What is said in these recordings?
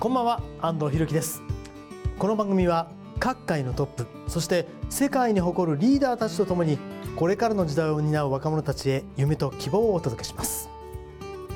こんばんは安藤博樹です。この番組は各界のトップそして世界に誇るリーダーたちとともにこれからの時代を担う若者たちへ夢と希望をお届けします。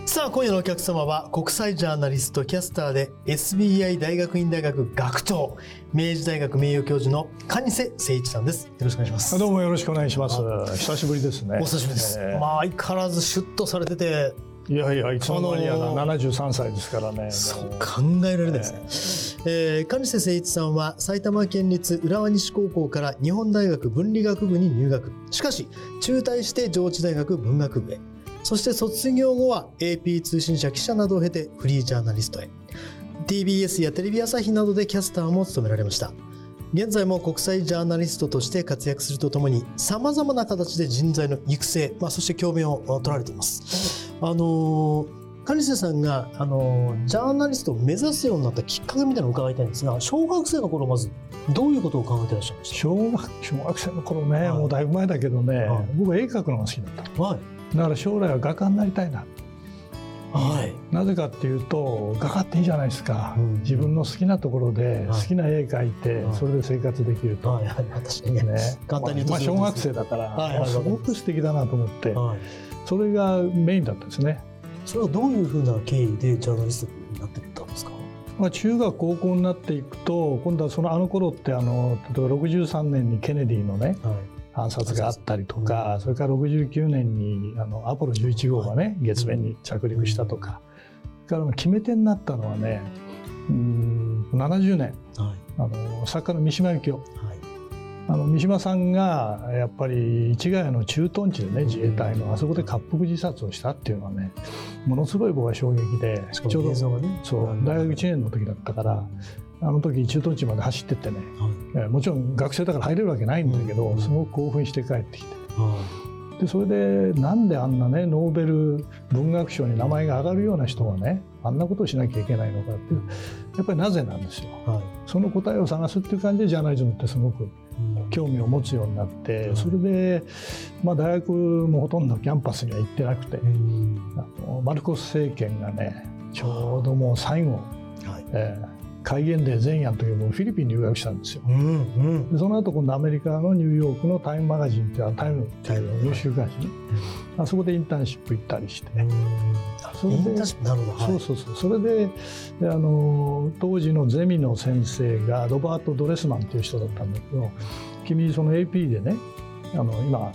さあ今夜のお客様は国際ジャーナリストキャスターで SBI 大学院大学学長明治大学名誉教授の蟹瀬誠一さんです。よろしくお願いします。どうもよろしくお願いします。久しぶりですね。お久しぶりです、えーまあ相変わらずシュッとされてていやいやいつの間にやらあの73歳ですからねそう考えられないですね。えー、蟹瀬誠一さんは埼玉県立浦和西高校から日本大学文理学部に入学。しかし中退して上智大学文学部へ。そして卒業後は AP 通信社記者などを経てフリージャーナリストへ。TBS やテレビ朝日などでキャスターも務められました。現在も国際ジャーナリストとして活躍するとともに様々な形で人材の育成、まあ、そして教鞭を取られています。あのー蟹瀬さんが、あのージャーナリストを目指すようになったきっかけみたいなのを伺いたいんですが小学生の頃まずどういうことを考えてらっしゃいまし小学小学生の頃ね、はい。もうだいぶ前だけどね、はい。僕は絵描くのが好きだった。たはい。だから将来は画家になりたいな。はい。なぜかっていうと画家っていいじゃないですか、うん自分の好きなところではい。好きな絵描いて、はい。それで生活できると、はい。はい。確かにね。ね。簡単にまあ、小学生だから、はい。はい。すごく素敵だなと思って、はいそれがメインだったんですね。それはどういうふうな経緯でジャーナリストになっていったんですか？まあ、中学高校になっていくと今度はそのあの頃ってあの例えば63年にケネディのねはい。暗殺があったりとか、それから69年にあのアポロ11号がね、月面に着陸したとか、それから決め手になったのはねうん70年。はい。あの作家の三島由紀夫。はいあの三島さんがやっぱり市ヶ谷の駐屯地でね自衛隊のあそこで滑腹自殺をしたっていうのはねものすごい僕は衝撃でしかも映像がねそう大学1年の時だったからあの時駐屯地まで走ってってね、えーもちろん学生だから入れるわけないんだけど、うん。すごく興奮して帰ってきて。はでそれでなんであんなねノーベル文学賞に名前が上がるような人がねあんなことをしなきゃいけないのかっていうやっぱりなぜなんですよ。いはい。その答えを探すっていう感じでジャーナリズムってすごくうん。興味を持つようになって、うんそれで、まあ、大学もほとんどキャンパスには行ってなくて、うん。あのマルコス政権がねちょうどもう最後、はい。えー戒厳令前夜の時もフィリピンに留学したんですよ。うんうん。でその後今度アメリカのニューヨークのタイムマガジンっていうタイムっていう週刊誌ね、あそこでインターンシップ行ったりして、それでインターンシップなるほど。はい。そうそうそう。それでであの当時のゼミの先生がロバート・ドレスマンっていう人だったんだけど君その AP でねあの今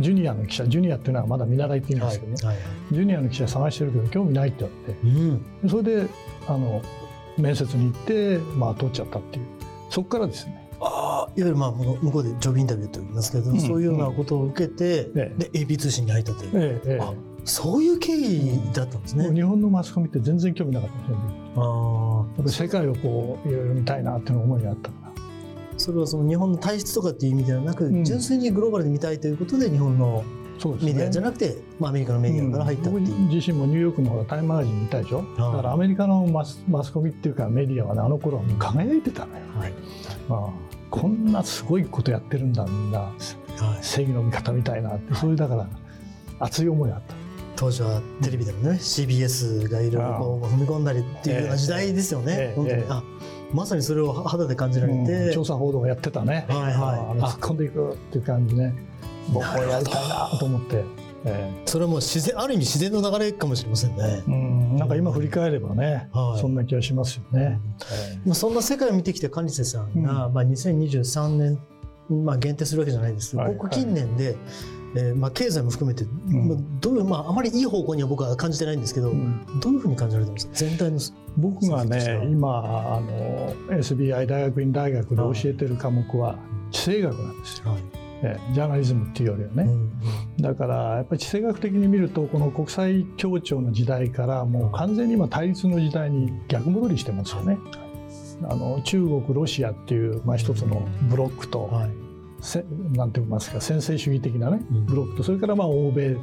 ジュニアの記者ジュニアっていうのはまだ見習いって言うんですけどね、はいはい。ジュニアの記者探してるけど興味ないって言われて。うん。でそれであの面接に行って、まあ、通っちゃったっていう。そこからですね。ああいわゆるまあ向こうでジョブインタビューと言いますけど、うんそういうようなことを受けて、えで AP 通信に入ったという、えええあそういう経緯だったんですね。もう日本のマスコミって全然興味なかったんですよねあやっぱり世界をこういろいろ見たいなっていう思いがあったから。あそれはその日本の体質とかっていう意味ではなく、うん。純粋にグローバルで見たいということで日本のメディアじゃなくて、まあ、アメリカのメディアから入ったっていう。うん。僕自身もニューヨークのほらタイムマガジン見たでしょ？だからアメリカのマスマスコミっていうかメディアはねあの頃は輝いてたのよ、はい。まあ、こんなすごいことやってるんだみんなはい。正義の味方みたいなってそういうだから熱い思いがあった。当時はテレビでもね CBS がいろいろ踏み込んだりっていうような時代ですよね、ええ本当に、ええあまさにそれを肌で感じられて、うん。調査報道をやってたね、はいはい。あの突っ込んでいくっていう感じね僕もやりたいなと思って。えそれはもう自然ある意味自然の流れかもしれませんね。え。うん、なんか今振り返ればね、はい。そんな気がしますよね。まあそんな世界を見てきたカニセさんが、まあ、2023年、まあ、限定するわけじゃないです。けど、はい。ここ近年で、えーまあ、経済も含めて、ん。まあどういうまあ、あまりいい方向には僕は感じてないんですけど、うん。どういうふうに感じられてます？か全体の僕がね今あの SBI 大学院大学で教えてる科目は地政学なんですよ、はいええジャーナリズムっていうよりはね、うんだからやっぱり地政学的に見るとこの国際協調の時代からもう完全に今対立の時代に逆戻りしてますよね。あの中国ロシアっていう、まあ、一つのブロックと、はい。せなんて言いますか専制主義的なねうん。ブロックとそれからまあ欧米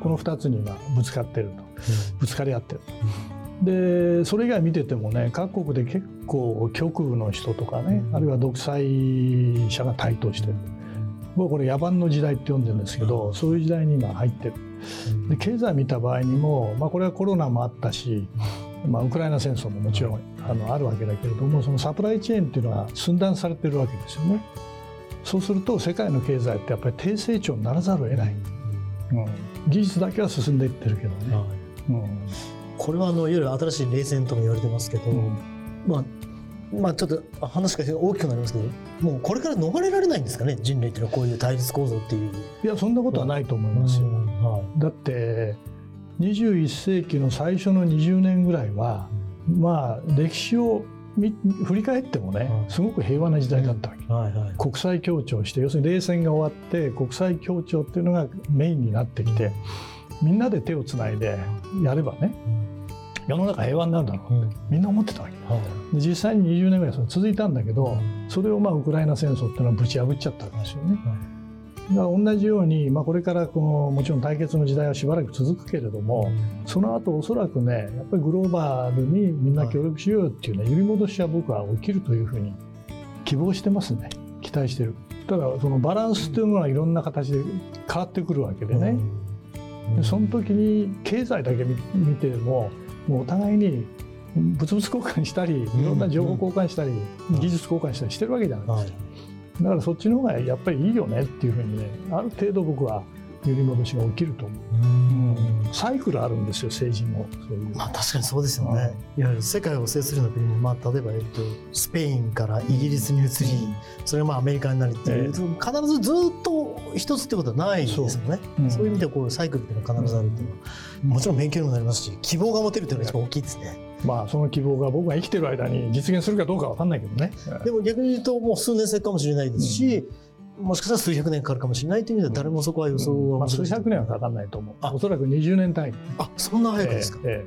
この2つに今ぶつかってると。ぶつかり合ってると。でそれ以外見ててもね各国で結構極右の人とかね、うん。あるいは独裁者が台頭してる僕はこれ野蛮の時代って呼んでるんですけどそういう時代に今入ってる。で経済見た場合にも、まあ、これはコロナもあったし、まあ、ウクライナ戦争ももちろんあのあるわけだけれどもそのサプライチェーンっていうのは寸断されてるわけですよね。そうすると世界の経済ってやっぱり低成長にならざるを得ない、うん、技術だけは進んでいってるけどね。はい。うん。これはあのいわゆる新しい冷戦とも言われてますけど、うん。まあまあちょっと話が大きくなりますけどもうこれから逃れられないんですかね人類っていうのはこういう対立構造っていう。いやそんなことはないと思いますよ。はだって21世紀の最初の20年ぐらいはまあ歴史を見振り返ってもねはいすごく平和な時代だったわけ。いはいはい。国際協調して要するに冷戦が終わって国際協調っていうのがメインになってきてみんなで手をつないでやればね世の中平和になるだろううん。みんな思ってたわけ。はい。で実際に20年ぐらいそれ続いたんだけどそれをまあウクライナ戦争っていうのはぶち破っちゃったわけですよね。だから同じように、まあ、これからこのもちろん対決の時代はしばらく続くけれどもその後おそらくねやっぱりグローバルにみんな協力しようよっていうね揺り戻しは僕は起きるというふうに希望してますね。期待してる。ただそのバランスっていうのはいろんな形で変わってくるわけでね、でその時に経済だけ見見てももうお互いに物々交換したりいろんな情報交換したり、技術交換したりしてるわけじゃないですか、はい。だからそっちの方がやっぱりいいよねっていうふうにねある程度僕は揺り戻しが起きると思う、サイクルあるんですよ政治のそういう、まあ確かにそうですよね。いわゆる世界を制するような国も、まあ、例えば、えっと、スペインからイギリスに移り、それがまあアメリカになりっていう、ええ。必ずずっと一つってことはないですよね。うんそういう意味でこうサイクルっていうのは必ずあるっていうのは、もちろん勉強にもなりますし、希望が持てるっていうのが一番大きいですね。まあその希望が僕が生きてる間に実現するかどうかわかんないけどね、でも逆に言うと、もう数年先かもしれないですし、もしかしたら数百年かかるかもしれないという意味では、誰もそこは予想はまあ、難しい。数百年はかかんないと思う。あ。おそらく20年単位。あそんな早くですか？え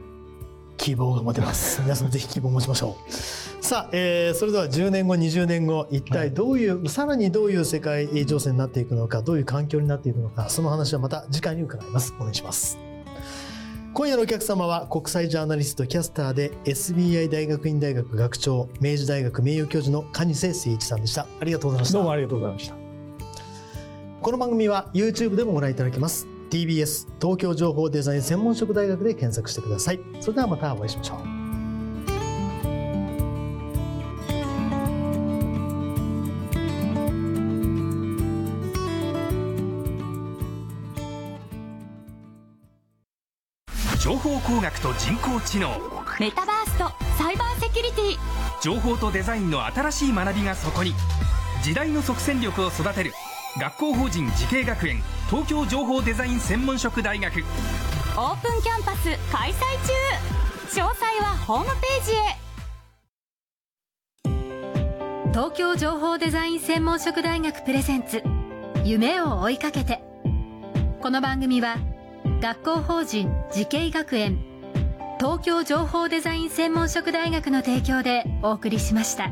希望が持てます。皆さんぜひ希望を持ちましょう。さあ、えーそれでは10年後、20年後、一体どういう、さらにどういう世界情勢になっていくのか、どういう環境になっていくのか、その話はまた次回に伺います。お願いします。今夜のお客様は国際ジャーナリストキャスターで SBI 大学院大学学長明治大学名誉教授の蟹瀬誠一さんでした。ありがとうございました。えどうもありがとうございましたこの番組は YouTube でもご覧いただけます。TBS 東京情報デザイン専門職大学で検索してください。それではまたお会いしましょう。情報工学と人工知能。メタバースとサイバーセキュリティ。情報とデザインの新しい学びがそこに。時代の即戦力を育てる学校法人慈恵学園東京情報デザイン専門職大学。オープンキャンパス開催中。詳細はホームページへ。東京情報デザイン専門職大学プレゼンツ。夢を追いかけて。この番組は学校法人慈恵学園東京情報デザイン専門職大学の提供でお送りしました。